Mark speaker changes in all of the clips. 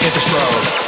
Speaker 1: hit the strobe.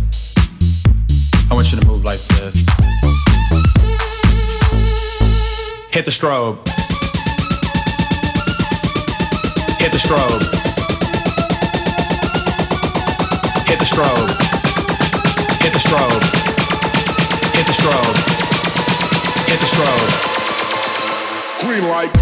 Speaker 1: I want you to move like this. Hit the strobe. Hit the strobe. Hit the strobe. Hit the strobe. Hit the strobe. Hit the strobe.
Speaker 2: Green light.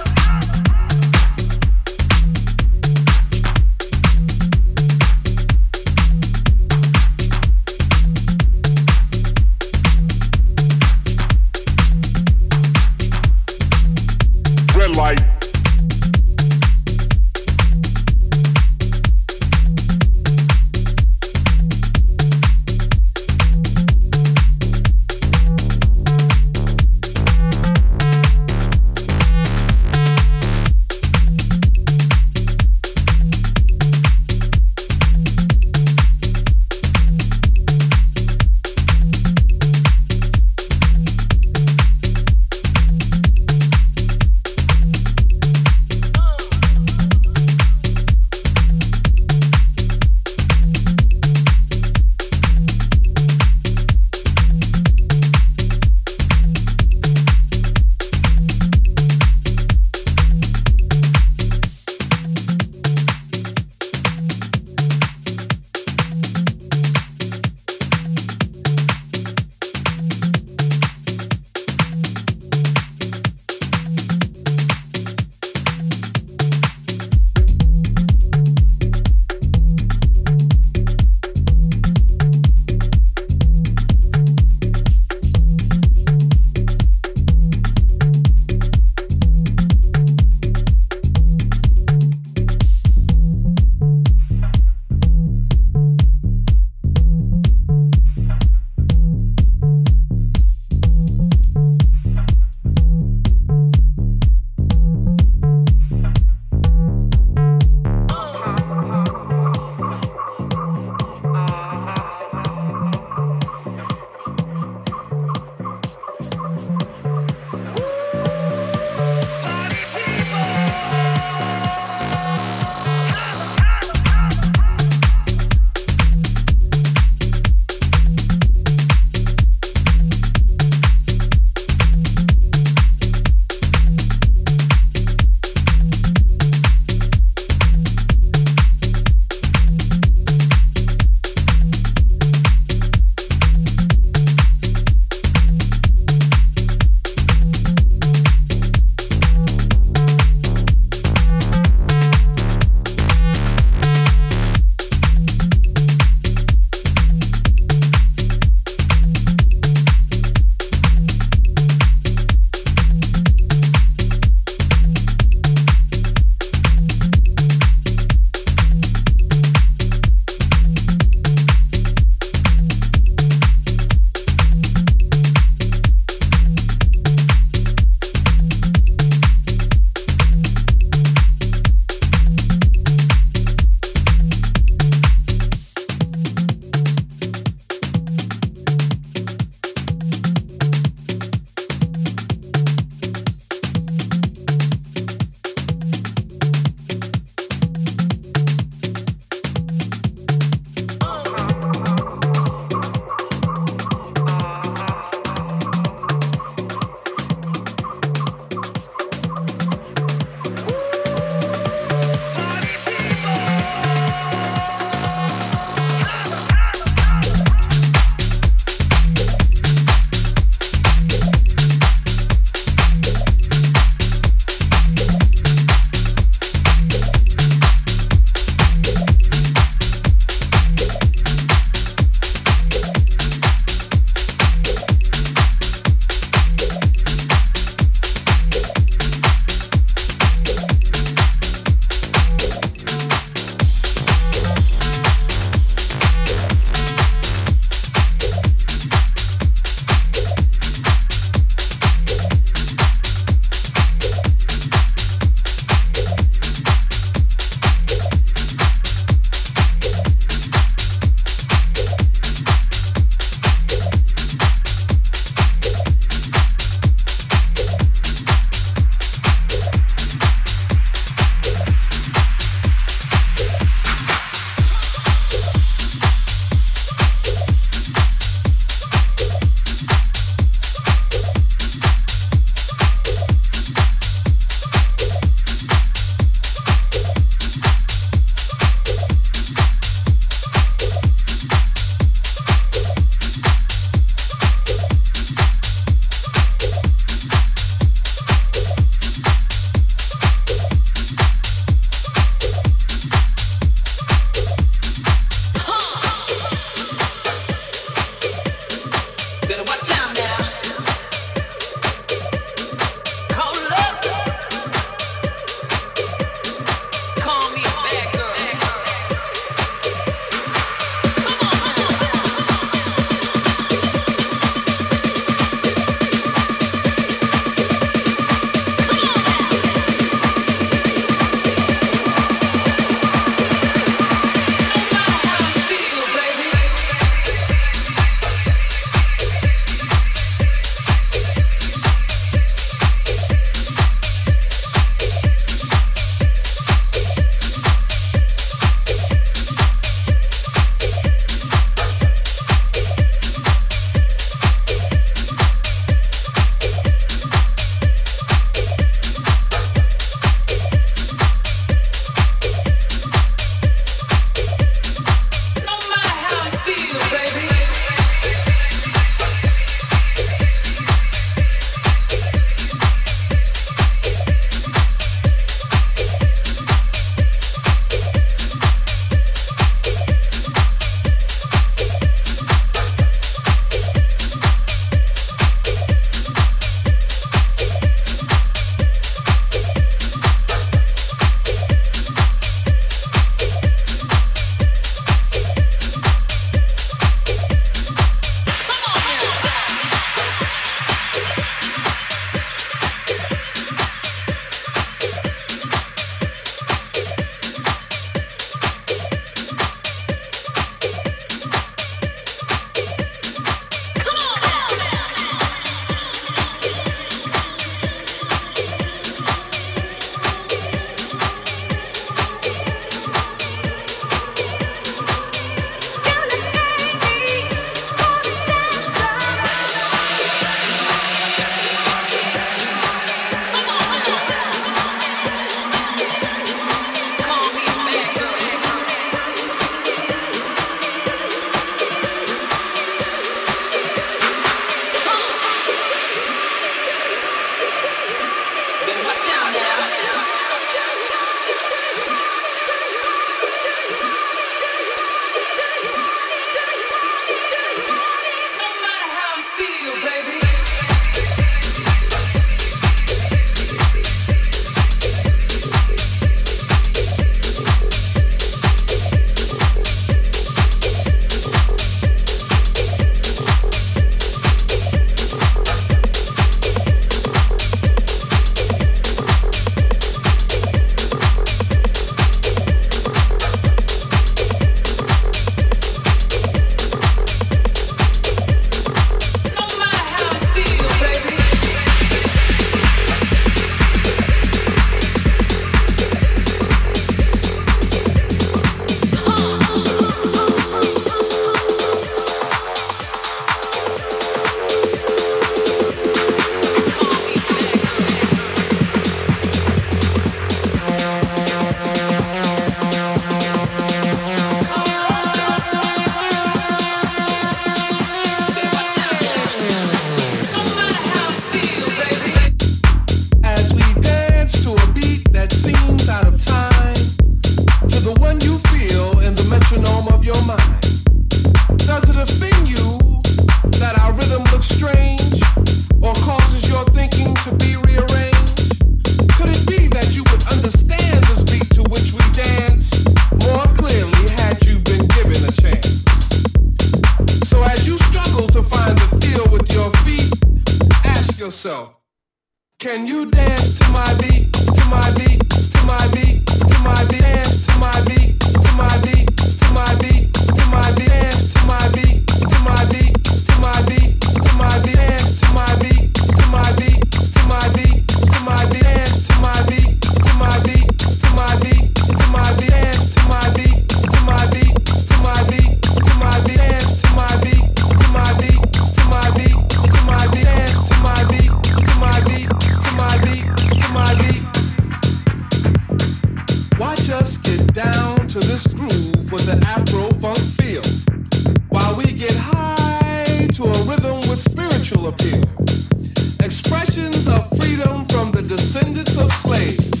Speaker 3: Expressions of freedom from the descendants of slaves.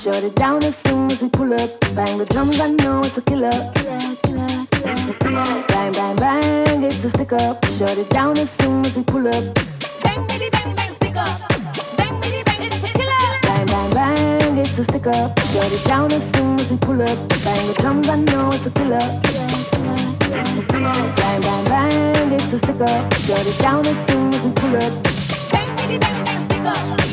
Speaker 4: Shut it down as soon as we pull up. Bang the drums, I know it's a killer. Killer, killer, killer. It's a killer. Bang, bang, bang, it's a stick up. Shut it down as soon as we pull up. Bang, bitty, bang, bang, stick up. Bang, bitty, bang, it's a killer. Bang, bang, bang, it's a stick up. Shut it down as soon as we pull up. Bang the drums, I know it's a killer. It's a killer. Bang, bang, bang, it's a stick up. Shut it down as soon as we pull up. Bang, bitty, bang, bang, stick up.